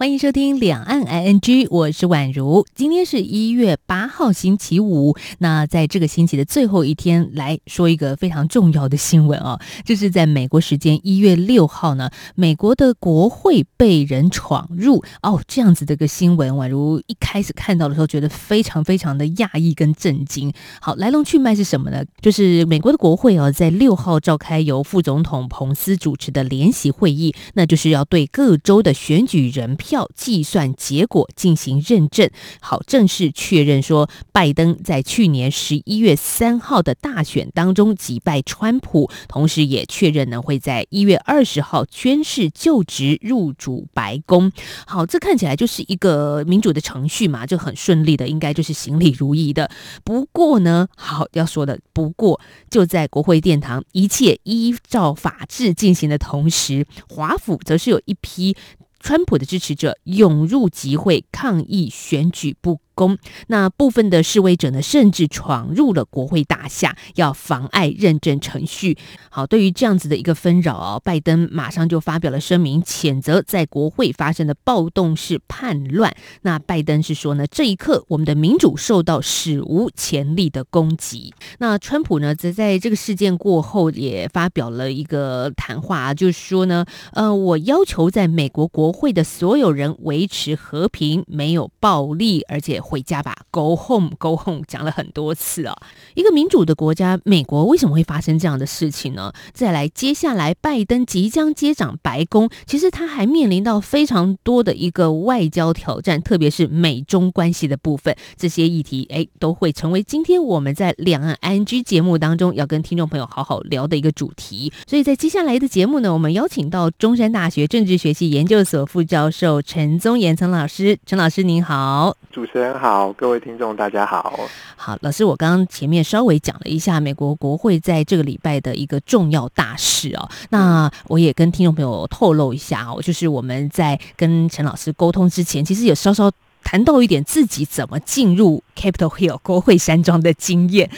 欢迎收听两岸 ING，我是宛如。今天是一月八号，星期五。那在这个星期的最后一天，来说一个非常重要的新闻哦。这是在美国时间一月六号呢，美国的国会被人闯入哦，这样子的一个新闻。宛如一开始看到的时候，觉得非常非常的讶异跟震惊。好，来龙去脉是什么呢？就是美国的国会哦，在六号召开由副总统彭斯主持的联席会议，那就是要对各州的选举人。票计算结果进行认证，好，正式确认说，拜登在去年十一月三号的大选当中击败川普，同时也确认呢会在一月二十号宣誓就职入主白宫。好，这看起来就是一个民主的程序嘛，就很顺利的，应该就是行礼如仪的。不过呢，好要说的，不过就在国会殿堂一切依照法治进行的同时，华府则是有一批。川普的支持者涌入集会抗议选举不。攻那部分的示威者呢，甚至闯入了国会大厦，要妨碍认证程序。好，对于这样子的一个纷扰啊，拜登马上就发表了声明，谴责在国会发生的暴动是叛乱。那拜登是说呢，这一刻我们的民主受到史无前例的攻击。那川普呢，则在这个事件过后也发表了一个谈话，就是说呢，呃，我要求在美国国会的所有人维持和平，没有暴力，而且。回家吧，Go home，Go home，讲了很多次啊。一个民主的国家，美国为什么会发生这样的事情呢？再来，接下来拜登即将接掌白宫，其实他还面临到非常多的一个外交挑战，特别是美中关系的部分。这些议题，哎，都会成为今天我们在两岸 ING 节目当中要跟听众朋友好好聊的一个主题。所以在接下来的节目呢，我们邀请到中山大学政治学系研究所副教授陈宗岩陈老师，陈老师您好，主持人。好，各位听众，大家好。好，老师，我刚刚前面稍微讲了一下美国国会在这个礼拜的一个重要大事哦。那我也跟听众朋友透露一下哦，就是我们在跟陈老师沟通之前，其实也稍稍谈到一点自己怎么进入 Capitol Hill 国会山庄的经验。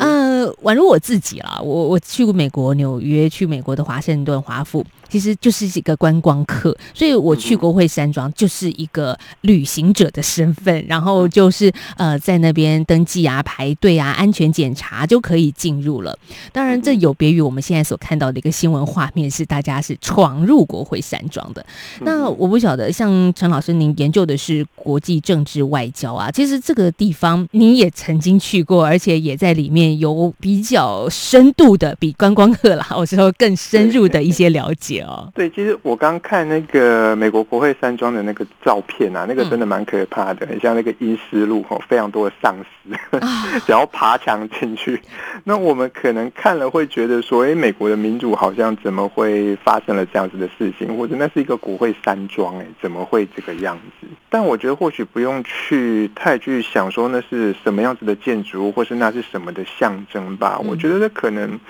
呃，宛如我自己啦，我我去过美国纽约，去美国的华盛顿华府。其实就是一个观光客，所以我去国会山庄就是一个旅行者的身份，然后就是呃在那边登记啊、排队啊、安全检查就可以进入了。当然，这有别于我们现在所看到的一个新闻画面，是大家是闯入国会山庄的。那我不晓得，像陈老师，您研究的是国际政治外交啊，其实这个地方你也曾经去过，而且也在里面有比较深度的，比观光客啦，我说更深入的一些了解哦。对，其实我刚看那个美国国会山庄的那个照片啊，那个真的蛮可怕的，很像那个阴湿路哦，非常多的丧尸，想要爬墙进去。那我们可能看了会觉得说，哎，美国的民主好像怎么会发生了这样子的事情，或者那是一个国会山庄，哎，怎么会这个样子？但我觉得或许不用去太去想说那是什么样子的建筑物，或是那是什么的象征吧。我觉得这可能。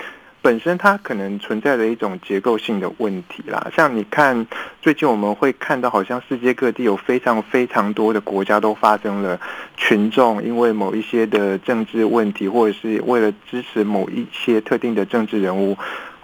本身它可能存在着一种结构性的问题啦，像你看，最近我们会看到，好像世界各地有非常非常多的国家都发生了群众因为某一些的政治问题，或者是为了支持某一些特定的政治人物。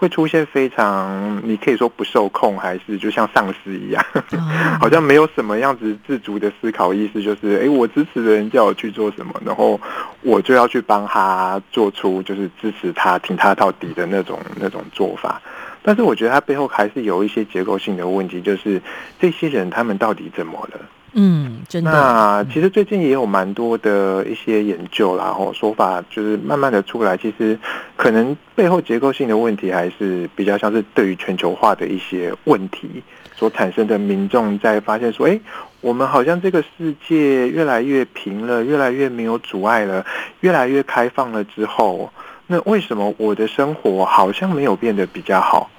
会出现非常，你可以说不受控，还是就像丧尸一样，好像没有什么样子自主的思考意识，就是哎，我支持的人叫我去做什么，然后我就要去帮他做出就是支持他、挺他到底的那种那种做法。但是我觉得他背后还是有一些结构性的问题，就是这些人他们到底怎么了？嗯，真的。那其实最近也有蛮多的一些研究啦，然后说法就是慢慢的出来，其实可能背后结构性的问题还是比较像是对于全球化的一些问题所产生的民众在发现说，哎，我们好像这个世界越来越平了，越来越没有阻碍了，越来越开放了之后，那为什么我的生活好像没有变得比较好？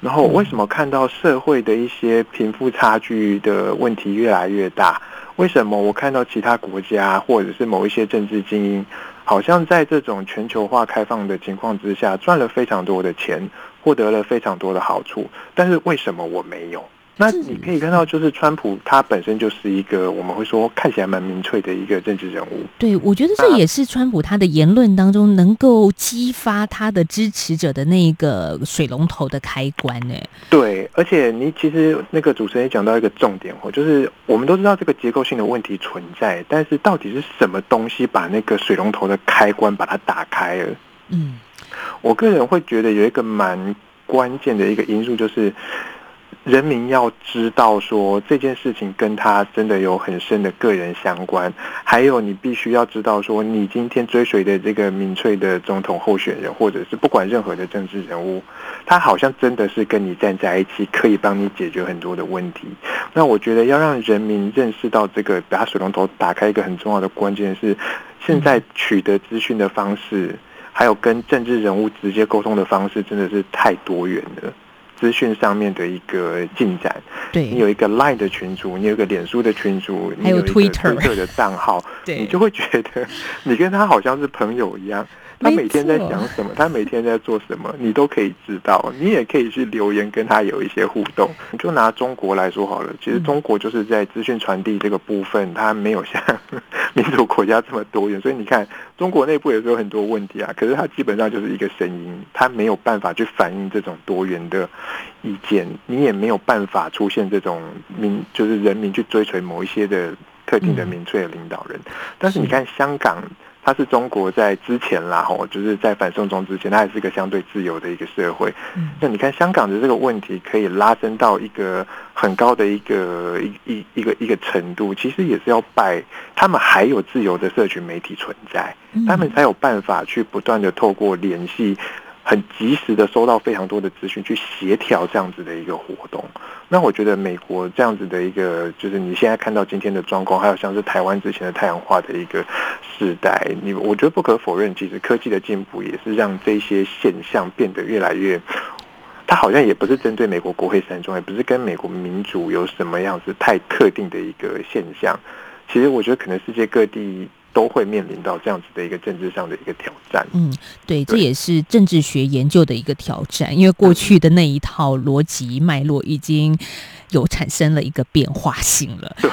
然后为什么看到社会的一些贫富差距的问题越来越大？为什么我看到其他国家或者是某一些政治精英，好像在这种全球化开放的情况之下赚了非常多的钱，获得了非常多的好处，但是为什么我没有？那你可以看到，就是川普他本身就是一个我们会说看起来蛮民粹的一个政治人物。对，我觉得这也是川普他的言论当中能够激发他的支持者的那一个水龙头的开关呢。对，而且你其实那个主持人也讲到一个重点哦，就是我们都知道这个结构性的问题存在，但是到底是什么东西把那个水龙头的开关把它打开了？嗯，我个人会觉得有一个蛮关键的一个因素就是。人民要知道说这件事情跟他真的有很深的个人相关，还有你必须要知道说你今天追随的这个民粹的总统候选人，或者是不管任何的政治人物，他好像真的是跟你站在一起，可以帮你解决很多的问题。那我觉得要让人民认识到这个，把水龙头打开一个很重要的关键是，现在取得资讯的方式，还有跟政治人物直接沟通的方式，真的是太多元了。资讯上面的一个进展，对你有一个 Line 的群组，你有一个脸书的群组，你有 Twitter 的账号，你就会觉得你跟他好像是朋友一样。他每天在想什么？他每天在做什么？你都可以知道。你也可以去留言跟他有一些互动。你就拿中国来说好了，其实中国就是在资讯传递这个部分，它没有像民主国家这么多元。所以你看，中国内部也是有很多问题啊。可是它基本上就是一个声音，它没有办法去反映这种多元的意见。你也没有办法出现这种民，就是人民去追随某一些的特定的民粹的领导人。但是你看香港。它是中国在之前啦，吼，就是在反送中之前，它还是一个相对自由的一个社会。那你看香港的这个问题，可以拉伸到一个很高的一个一一一个一个程度，其实也是要拜他们还有自由的社群媒体存在，他们才有办法去不断的透过联系。很及时的收到非常多的资讯，去协调这样子的一个活动。那我觉得美国这样子的一个，就是你现在看到今天的状况，还有像是台湾之前的太阳化的一个时代，你我觉得不可否认，其实科技的进步也是让这些现象变得越来越，它好像也不是针对美国国会山庄，也不是跟美国民主有什么样子太特定的一个现象。其实我觉得可能世界各地。都会面临到这样子的一个政治上的一个挑战。嗯，对，这也是政治学研究的一个挑战，因为过去的那一套逻辑脉络已经有产生了一个变化性了。对，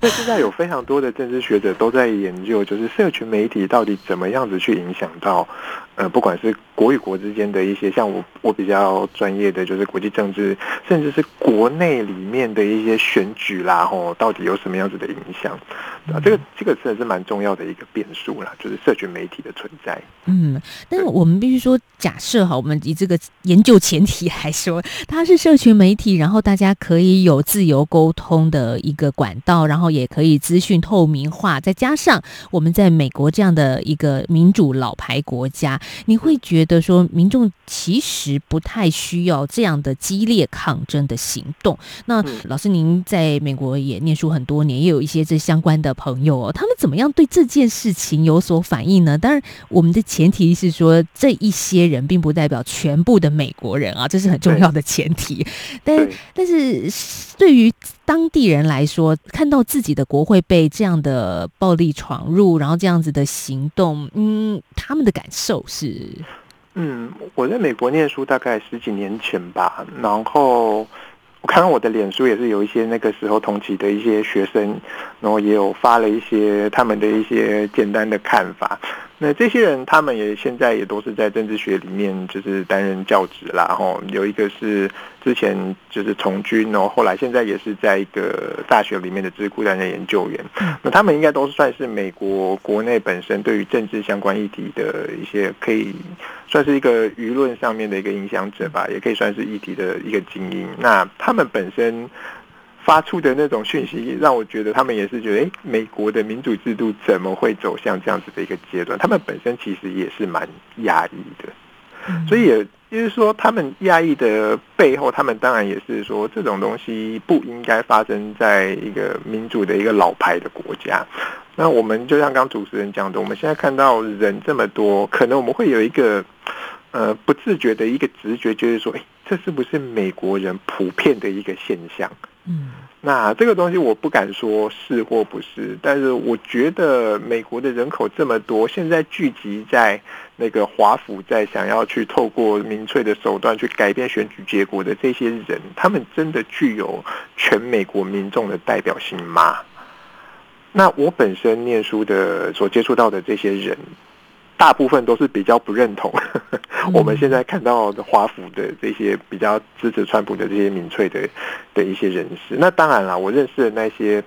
那 现在有非常多的政治学者都在研究，就是社群媒体到底怎么样子去影响到。呃，不管是国与国之间的一些，像我我比较专业的就是国际政治，甚至是国内里面的一些选举啦，吼，到底有什么样子的影响？啊，这个这个真的是蛮重要的一个变数啦，就是社群媒体的存在。嗯，但是我们必须说，假设哈，我们以这个研究前提来说，它是社群媒体，然后大家可以有自由沟通的一个管道，然后也可以资讯透明化，再加上我们在美国这样的一个民主老牌国家。你会觉得说，民众其实不太需要这样的激烈抗争的行动。那老师，您在美国也念书很多年，也有一些这相关的朋友哦，他们怎么样对这件事情有所反应呢？当然，我们的前提是说，这一些人并不代表全部的美国人啊，这是很重要的前提。但但是，对于当地人来说，看到自己的国会被这样的暴力闯入，然后这样子的行动，嗯，他们的感受是。嗯，我在美国念书大概十几年前吧，然后我看到我的脸书也是有一些那个时候同期的一些学生，然后也有发了一些他们的一些简单的看法。那这些人，他们也现在也都是在政治学里面，就是担任教职啦。吼，有一个是之前就是从军，然后后来现在也是在一个大学里面的智库担任研究员。那他们应该都算是美国国内本身对于政治相关议题的一些，可以算是一个舆论上面的一个影响者吧，也可以算是议题的一个精英。那他们本身。发出的那种讯息，让我觉得他们也是觉得，哎，美国的民主制度怎么会走向这样子的一个阶段？他们本身其实也是蛮压抑的，所以也就是说，他们压抑的背后，他们当然也是说，这种东西不应该发生在一个民主的一个老牌的国家。那我们就像刚主持人讲的，我们现在看到人这么多，可能我们会有一个呃不自觉的一个直觉，就是说，哎，这是不是美国人普遍的一个现象？嗯，那这个东西我不敢说是或不是，但是我觉得美国的人口这么多，现在聚集在那个华府，在想要去透过民粹的手段去改变选举结果的这些人，他们真的具有全美国民众的代表性吗？那我本身念书的所接触到的这些人。大部分都是比较不认同我们现在看到的华府的这些比较支持川普的这些民粹的的一些人士。那当然了，我认识的那些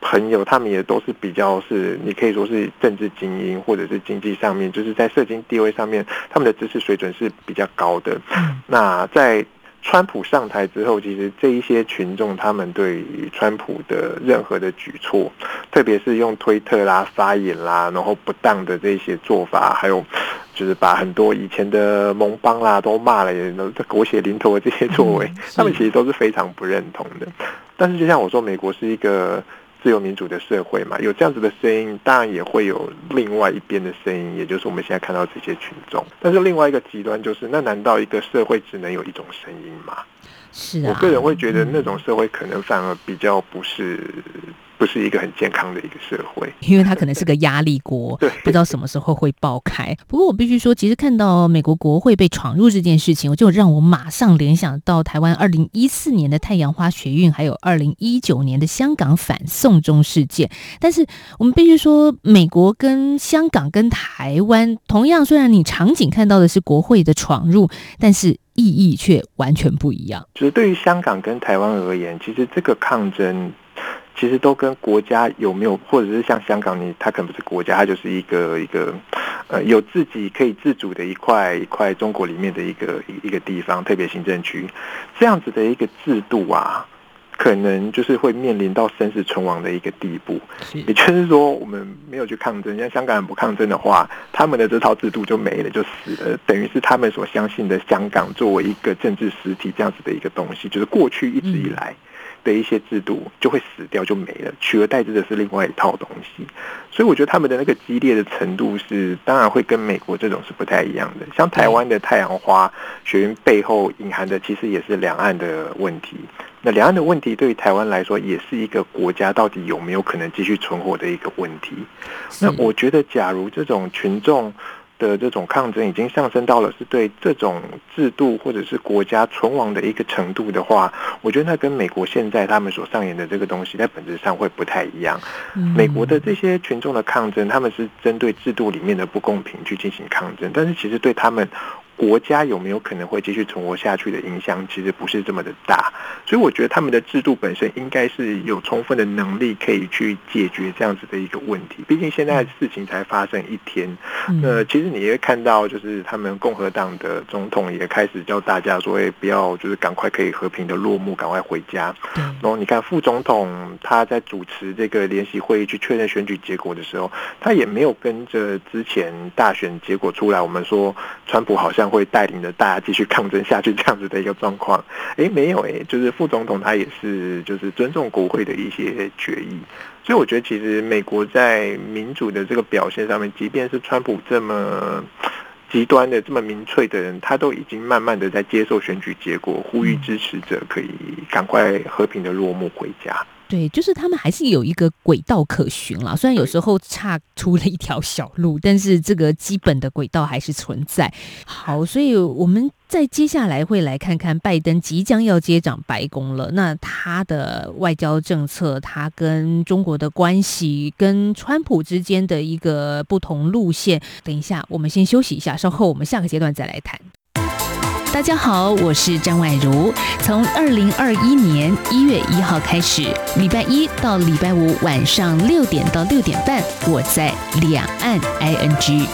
朋友，他们也都是比较是你可以说是政治精英，或者是经济上面，就是在社经地位上面，他们的知识水准是比较高的。那在。川普上台之后，其实这一些群众，他们对于川普的任何的举措，特别是用推特啦、发言啦，然后不当的这些做法，还有就是把很多以前的盟邦啦都骂了，也都狗血淋头的这些作为，他们其实都是非常不认同的。但是，就像我说，美国是一个。自由民主的社会嘛，有这样子的声音，当然也会有另外一边的声音，也就是我们现在看到这些群众。但是另外一个极端就是，那难道一个社会只能有一种声音吗？是啊，我个人会觉得那种社会可能反而比较不是。不是一个很健康的一个社会，因为它可能是个压力锅，对，不知道什么时候会爆开。不过我必须说，其实看到美国国会被闯入这件事情，我就让我马上联想到台湾二零一四年的太阳花学运，还有二零一九年的香港反送中事件。但是我们必须说，美国跟香港跟台湾同样，虽然你场景看到的是国会的闯入，但是意义却完全不一样。就是对于香港跟台湾而言，其实这个抗争。其实都跟国家有没有，或者是像香港，你它可能不是国家，它就是一个一个，呃，有自己可以自主的一块一块中国里面的一个一一个地方，特别行政区，这样子的一个制度啊，可能就是会面临到生死存亡的一个地步。也就是说，我们没有去抗争，像香港人不抗争的话，他们的这套制度就没了，就死了，等于是他们所相信的香港作为一个政治实体这样子的一个东西，就是过去一直以来。的一些制度就会死掉，就没了，取而代之的是另外一套东西。所以我觉得他们的那个激烈的程度是，当然会跟美国这种是不太一样的。像台湾的太阳花学运背后隐含的，其实也是两岸的问题。那两岸的问题对于台湾来说，也是一个国家到底有没有可能继续存活的一个问题。那我觉得，假如这种群众。的这种抗争已经上升到了是对这种制度或者是国家存亡的一个程度的话，我觉得那跟美国现在他们所上演的这个东西在本质上会不太一样。美国的这些群众的抗争，他们是针对制度里面的不公平去进行抗争，但是其实对他们。国家有没有可能会继续存活下去的影响，其实不是这么的大，所以我觉得他们的制度本身应该是有充分的能力可以去解决这样子的一个问题。毕竟现在事情才发生一天，那其实你也会看到，就是他们共和党的总统也开始叫大家说，哎，不要就是赶快可以和平的落幕，赶快回家。然后你看副总统他在主持这个联席会议去确认选举结果的时候，他也没有跟着之前大选结果出来，我们说川普好像。会带领着大家继续抗争下去，这样子的一个状况。哎，没有哎，就是副总统他也是就是尊重国会的一些决议，所以我觉得其实美国在民主的这个表现上面，即便是川普这么极端的、这么民粹的人，他都已经慢慢的在接受选举结果，呼吁支持者可以赶快和平的落幕回家。对，就是他们还是有一个轨道可循了，虽然有时候差出了一条小路，但是这个基本的轨道还是存在。好，所以我们在接下来会来看看拜登即将要接掌白宫了，那他的外交政策，他跟中国的关系，跟川普之间的一个不同路线。等一下，我们先休息一下，稍后我们下个阶段再来谈。大家好，我是张婉如。从二零二一年一月一号开始，礼拜一到礼拜五晚上六点到六点半，我在两岸 ING。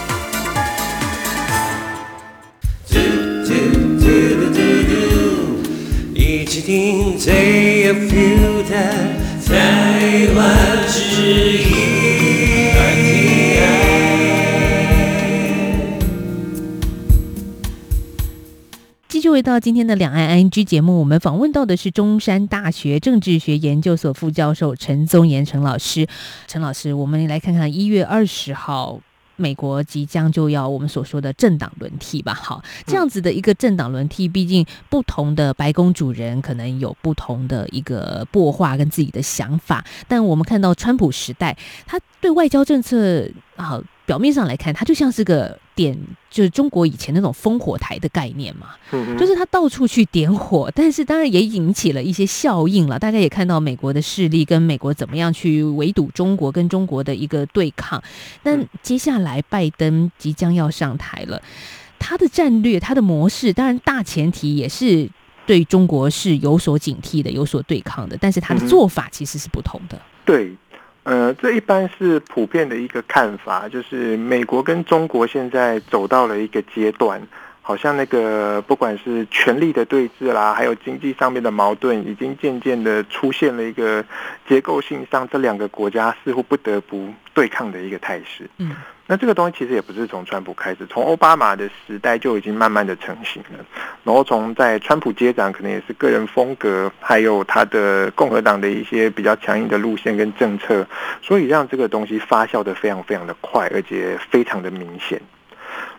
就回到今天的两岸 I N G 节目，我们访问到的是中山大学政治学研究所副教授陈宗岩陈老师。陈老师，我们来看看一月二十号美国即将就要我们所说的政党轮替吧？好，这样子的一个政党轮替，毕竟不同的白宫主人可能有不同的一个擘画跟自己的想法，但我们看到川普时代，他对外交政策好。表面上来看，它就像是个点，就是中国以前那种烽火台的概念嘛，就是他到处去点火，但是当然也引起了一些效应了。大家也看到美国的势力跟美国怎么样去围堵中国，跟中国的一个对抗。但接下来拜登即将要上台了，他的战略、他的模式，当然大前提也是对中国是有所警惕的、有所对抗的，但是他的做法其实是不同的。对。呃，这一般是普遍的一个看法，就是美国跟中国现在走到了一个阶段，好像那个不管是权力的对峙啦，还有经济上面的矛盾，已经渐渐的出现了一个结构性上，这两个国家似乎不得不对抗的一个态势。嗯。那这个东西其实也不是从川普开始，从奥巴马的时代就已经慢慢的成型了。然后从在川普接掌，可能也是个人风格，还有他的共和党的一些比较强硬的路线跟政策，所以让这个东西发酵的非常非常的快，而且非常的明显。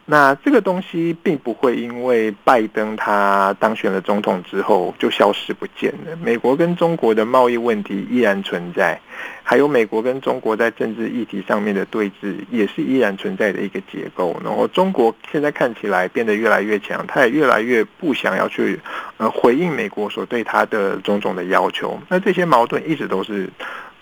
那这个东西并不会因为拜登他当选了总统之后就消失不见了。美国跟中国的贸易问题依然存在，还有美国跟中国在政治议题上面的对峙也是依然存在的一个结构。然后中国现在看起来变得越来越强，他也越来越不想要去呃回应美国所对他的种种的要求。那这些矛盾一直都是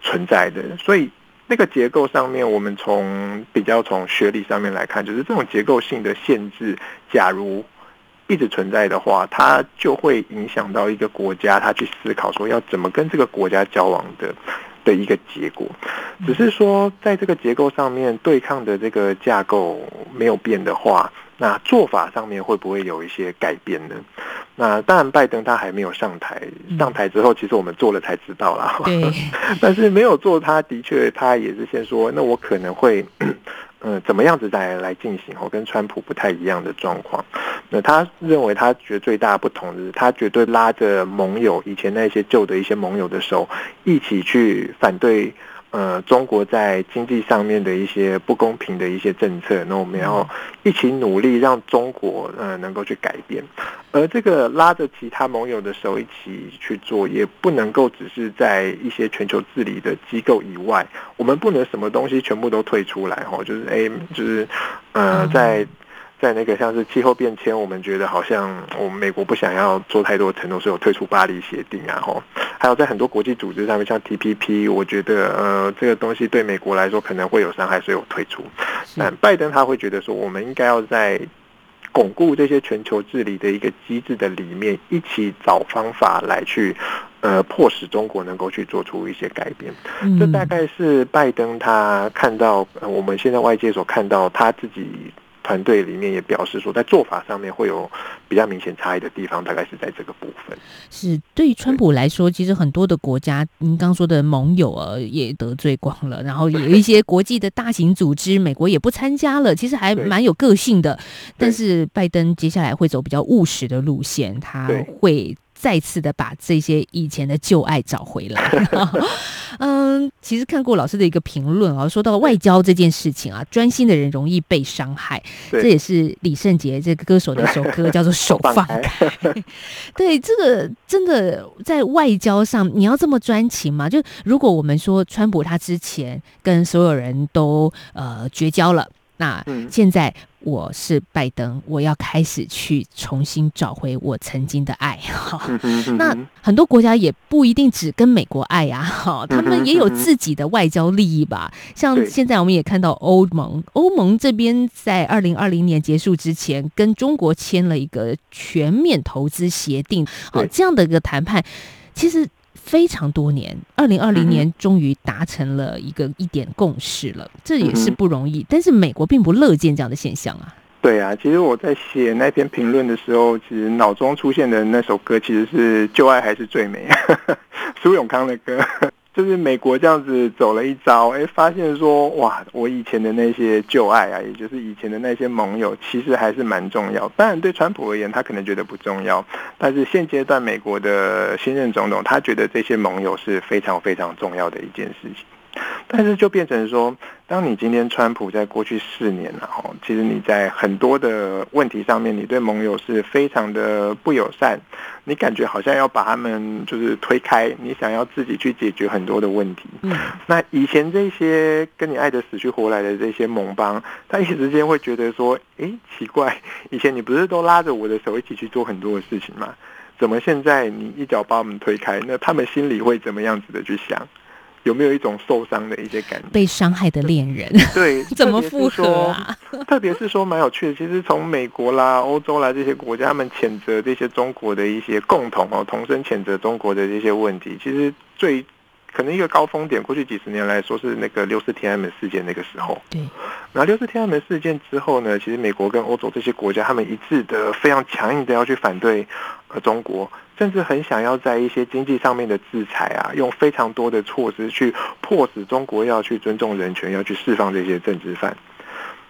存在的，所以。那个结构上面，我们从比较从学理上面来看，就是这种结构性的限制，假如一直存在的话，它就会影响到一个国家，他去思考说要怎么跟这个国家交往的的一个结果。只是说，在这个结构上面对抗的这个架构没有变的话。那做法上面会不会有一些改变呢？那当然，拜登他还没有上台，上台之后，其实我们做了才知道啦。但是没有做，他的确他也是先说，那我可能会，嗯，怎么样子来来进行？哦，跟川普不太一样的状况。那他认为，他觉得最大不同的是，他绝对拉着盟友，以前那些旧的一些盟友的手，一起去反对。呃，中国在经济上面的一些不公平的一些政策，那我们要一起努力，让中国呃能够去改变。而这个拉着其他盟友的手一起去做，也不能够只是在一些全球治理的机构以外，我们不能什么东西全部都退出来哈，就是哎，就是呃在。在那个像是气候变迁，我们觉得好像我们美国不想要做太多承诺，所以有退出巴黎协定啊，吼，还有在很多国际组织上面，像 TPP，我觉得呃这个东西对美国来说可能会有伤害，所以我退出。那拜登他会觉得说，我们应该要在巩固这些全球治理的一个机制的里面，一起找方法来去呃迫使中国能够去做出一些改变。这大概是拜登他看到我们现在外界所看到他自己。团队里面也表示说，在做法上面会有比较明显差异的地方，大概是在这个部分。是对于川普来说，其实很多的国家，您刚说的盟友啊，也得罪光了，然后有一些国际的大型组织，美国也不参加了，其实还蛮有个性的。但是拜登接下来会走比较务实的路线，他会。再次的把这些以前的旧爱找回来。嗯，其实看过老师的一个评论啊，说到外交这件事情啊，专心的人容易被伤害。这也是李圣杰这个歌手的一首歌，叫做《手放开》。对，这个真的在外交上，你要这么专情吗？就如果我们说川普他之前跟所有人都呃绝交了。那现在我是拜登，我要开始去重新找回我曾经的爱哈。那很多国家也不一定只跟美国爱呀，哈，他们也有自己的外交利益吧。像现在我们也看到欧盟，欧盟这边在二零二零年结束之前，跟中国签了一个全面投资协定，好，这样的一个谈判，其实。非常多年，二零二零年终于达成了一个一点共识了，这也是不容易。但是美国并不乐见这样的现象啊。对啊，其实我在写那篇评论的时候，其实脑中出现的那首歌其实是《旧爱还是最美》，苏永康的歌。就是美国这样子走了一遭，哎，发现说哇，我以前的那些旧爱啊，也就是以前的那些盟友，其实还是蛮重要。当然，对川普而言，他可能觉得不重要，但是现阶段美国的新任总统，他觉得这些盟友是非常非常重要的一件事情。但是就变成说，当你今天川普在过去四年然后其实你在很多的问题上面，你对盟友是非常的不友善，你感觉好像要把他们就是推开，你想要自己去解决很多的问题。嗯，那以前这些跟你爱的死去活来的这些盟邦，他一时之间会觉得说，哎，奇怪，以前你不是都拉着我的手一起去做很多的事情吗？怎么现在你一脚把我们推开？那他们心里会怎么样子的去想？有没有一种受伤的一些感觉？被伤害的恋人，对，怎么复合啊？特别是说蛮有趣的，其实从美国啦、欧洲啦这些国家，他们谴责这些中国的一些共同哦，同声谴责中国的这些问题，其实最。可能一个高峰点，过去几十年来说是那个六四天安门事件那个时候。对。然后六四天安门事件之后呢，其实美国跟欧洲这些国家，他们一致的非常强硬的要去反对呃中国，甚至很想要在一些经济上面的制裁啊，用非常多的措施去迫使中国要去尊重人权，要去释放这些政治犯。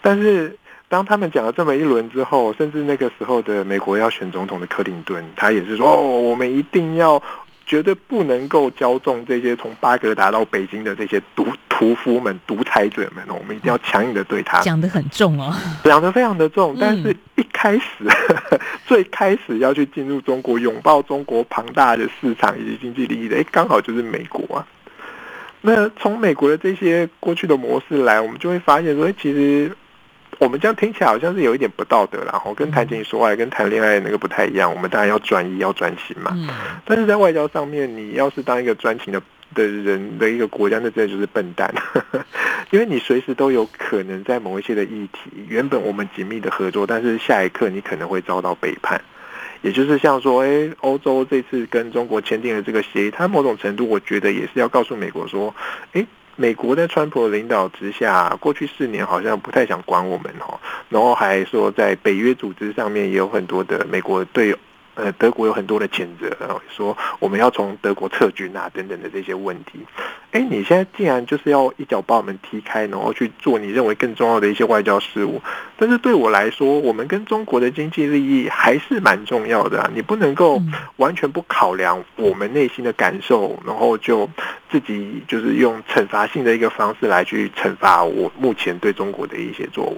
但是当他们讲了这么一轮之后，甚至那个时候的美国要选总统的克林顿，他也是说哦，我们一定要。绝对不能够骄纵这些从巴格达到北京的这些独屠夫们、独裁者们，我们一定要强硬的对他讲的很重哦，讲的非常的重。但是一开始，最开始要去进入中国、拥抱中国庞大的市场以及经济利益的，哎，刚好就是美国啊。那从美国的这些过去的模式来，我们就会发现说，其实。我们这样听起来好像是有一点不道德，然后跟谈情说爱、跟谈恋爱那个不太一样。我们当然要专一、要专情嘛。但是在外交上面，你要是当一个专情的的人的一个国家，那真的就是笨蛋，因为你随时都有可能在某一些的议题，原本我们紧密的合作，但是下一刻你可能会遭到背叛。也就是像说，哎，欧洲这次跟中国签订了这个协议，它某种程度我觉得也是要告诉美国说，哎。美国在川普领导之下，过去四年好像不太想管我们哦，然后还说在北约组织上面也有很多的美国队友。呃，德国有很多的谴责，然后说我们要从德国撤军啊，等等的这些问题。哎，你现在竟然就是要一脚把我们踢开，然后去做你认为更重要的一些外交事务。但是对我来说，我们跟中国的经济利益还是蛮重要的啊！你不能够完全不考量我们内心的感受，然后就自己就是用惩罚性的一个方式来去惩罚我目前对中国的一些作为。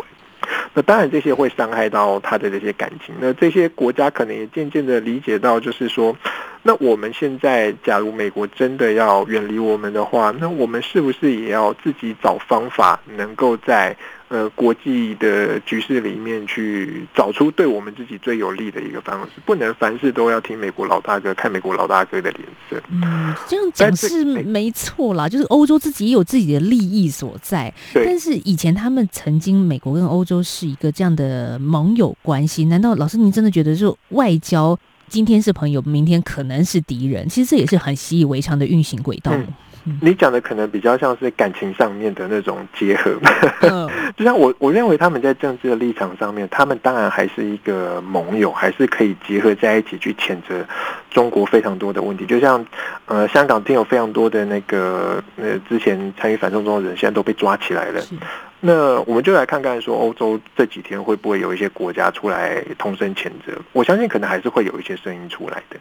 那当然，这些会伤害到他的这些感情。那这些国家可能也渐渐的理解到，就是说，那我们现在假如美国真的要远离我们的话，那我们是不是也要自己找方法，能够在？呃，国际的局势里面去找出对我们自己最有利的一个方式，不能凡事都要听美国老大哥，看美国老大哥的脸色。嗯，这样讲是没错啦，就是欧洲自己也有自己的利益所在。但是以前他们曾经美国跟欧洲是一个这样的盟友关系，难道老师您真的觉得说外交今天是朋友，明天可能是敌人？其实这也是很习以为常的运行轨道。你讲的可能比较像是感情上面的那种结合，就像我我认为他们在政治的立场上面，他们当然还是一个盟友，还是可以结合在一起去谴责中国非常多的问题。就像呃，香港听有非常多的那个呃之前参与反送中的人，现在都被抓起来了。那我们就来看看说，欧洲这几天会不会有一些国家出来同声谴责？我相信可能还是会有一些声音出来的。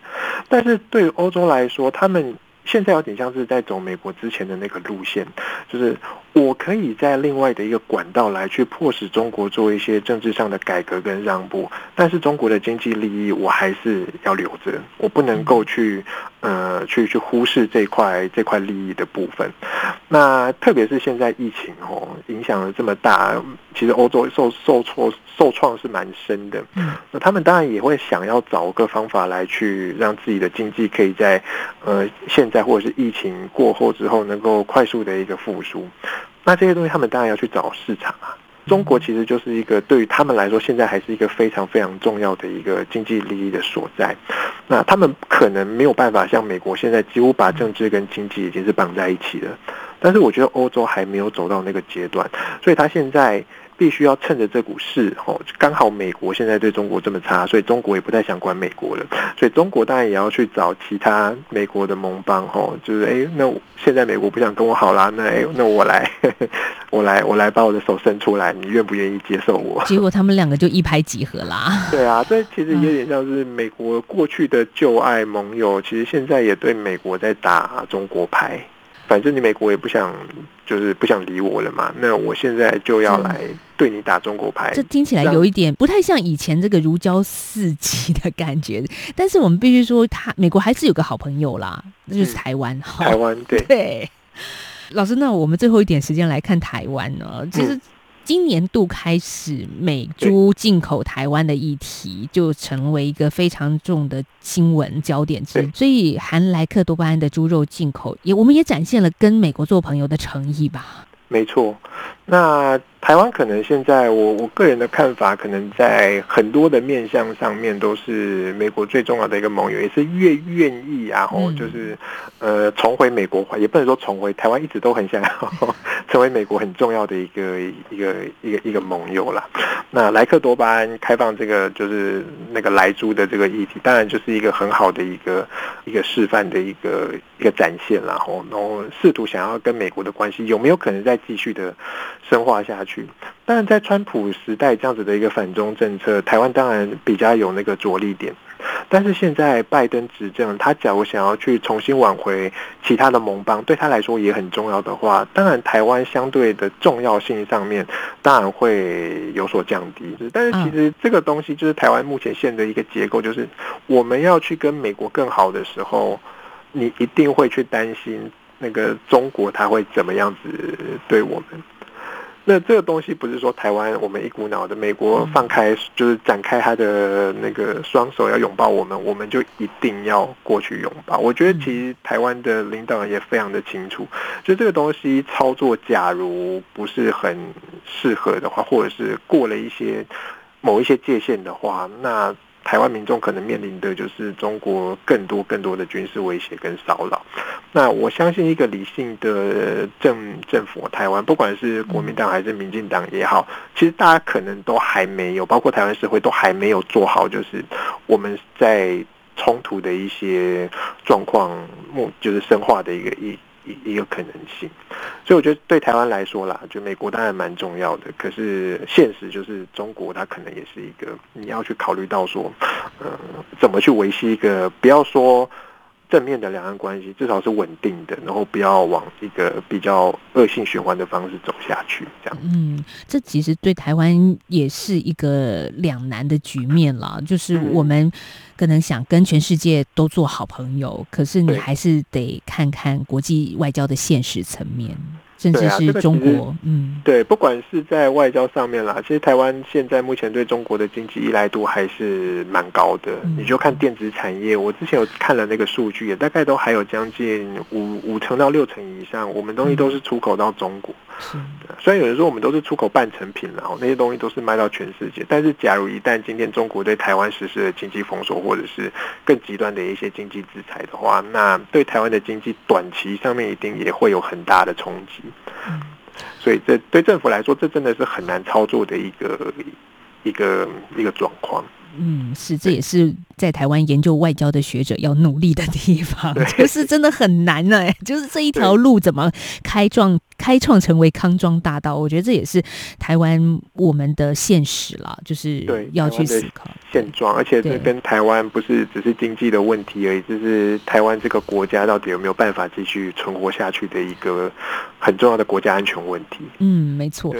但是对于欧洲来说，他们。现在有点像是在走美国之前的那个路线，就是我可以在另外的一个管道来去迫使中国做一些政治上的改革跟让步，但是中国的经济利益我还是要留着，我不能够去呃去去忽视这块这块利益的部分。那特别是现在疫情哦影响了这么大，其实欧洲受受挫受创是蛮深的。嗯那他们当然也会想要找个方法来去让自己的经济可以在呃现在或者是疫情过后之后能够快速的一个复苏。那这些东西他们当然要去找市场啊。中国其实就是一个对于他们来说现在还是一个非常非常重要的一个经济利益的所在。那他们可能没有办法像美国现在几乎把政治跟经济已经是绑在一起了。但是我觉得欧洲还没有走到那个阶段，所以他现在。必须要趁着这股势，哦，刚好美国现在对中国这么差，所以中国也不太想管美国了。所以中国当然也要去找其他美国的盟邦，哦，就是哎，那现在美国不想跟我好啦，那哎，那我来，我来，我来把我的手伸出来，你愿不愿意接受我？结果他们两个就一拍即合啦。对啊，这其实有点像是美国过去的旧爱盟友，其实现在也对美国在打中国牌。反正你美国也不想，就是不想理我了嘛。那我现在就要来对你打中国牌。这听起来有一点不太像以前这个如胶似漆的感觉。但是我们必须说，他美国还是有个好朋友啦，那就是台湾。台湾对 对，老师，那我们最后一点时间来看台湾呢？其实。今年度开始，美猪进口台湾的议题就成为一个非常重的新闻焦点之一。所以，含莱克多巴胺的猪肉进口，也我们也展现了跟美国做朋友的诚意吧。没错，那。台湾可能现在，我我个人的看法，可能在很多的面向上面都是美国最重要的一个盟友，也是越愿意然后就是呃重回美国化，也不能说重回台湾，一直都很想要成为美国很重要的一个一个一个一个盟友啦。那莱克多巴胺开放这个就是那个莱猪的这个议题，当然就是一个很好的一个一个示范的一个一个展现，然后然后试图想要跟美国的关系有没有可能再继续的深化下去。当然，在川普时代这样子的一个反中政策，台湾当然比较有那个着力点。但是现在拜登执政，他假如想要去重新挽回其他的盟邦，对他来说也很重要的话，当然台湾相对的重要性上面当然会有所降低。但是其实这个东西就是台湾目前现的一个结构，就是我们要去跟美国更好的时候，你一定会去担心那个中国他会怎么样子对我们。那这个东西不是说台湾我们一股脑的，美国放开就是展开他的那个双手要拥抱我们，我们就一定要过去拥抱。我觉得其实台湾的领导人也非常的清楚，就这个东西操作，假如不是很适合的话，或者是过了一些某一些界限的话，那。台湾民众可能面临的就是中国更多更多的军事威胁跟骚扰。那我相信一个理性的政政府，台湾不管是国民党还是民进党也好，其实大家可能都还没有，包括台湾社会都还没有做好，就是我们在冲突的一些状况，目就是深化的一个一。一一个可能性，所以我觉得对台湾来说啦，就美国当然蛮重要的，可是现实就是中国它可能也是一个你要去考虑到说，呃，怎么去维系一个不要说。正面的两岸关系至少是稳定的，然后不要往一个比较恶性循环的方式走下去。这样，嗯，这其实对台湾也是一个两难的局面了。就是我们可能想跟全世界都做好朋友，可是你还是得看看国际外交的现实层面。甚至是中国，嗯，对，不管是在外交上面啦，其实台湾现在目前对中国的经济依赖度还是蛮高的。你就看电子产业，我之前有看了那个数据，也大概都还有将近五五成到六成以上，我们东西都是出口到中国。是，虽然有人说我们都是出口半成品，然后那些东西都是卖到全世界，但是假如一旦今天中国对台湾实施了经济封锁，或者是更极端的一些经济制裁的话，那对台湾的经济短期上面一定也会有很大的冲击。嗯，所以这对政府来说，这真的是很难操作的一个一个一个状况。嗯，是，这也是在台湾研究外交的学者要努力的地方，就是真的很难呢。就是这一条路怎么开创开创成为康庄大道？我觉得这也是台湾我们的现实了，就是对要去思考现状，而且这跟台湾不是只是经济的问题而已，就是台湾这个国家到底有没有办法继续存活下去的一个很重要的国家安全问题。嗯，没错。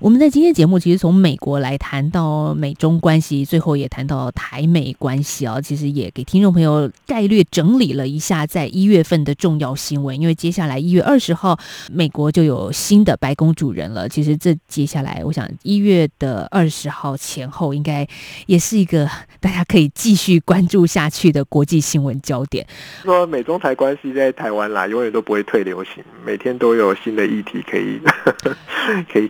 我们在今天节目其实从美国来谈到美中关系，最后也谈到台美关系啊，其实也给听众朋友概略整理了一下在一月份的重要新闻。因为接下来一月二十号，美国就有新的白宫主人了。其实这接下来，我想一月的二十号前后，应该也是一个大家可以继续关注下去的国际新闻焦点。说美中台关系在台湾啦，永远都不会退流行，每天都有新的议题可以 可以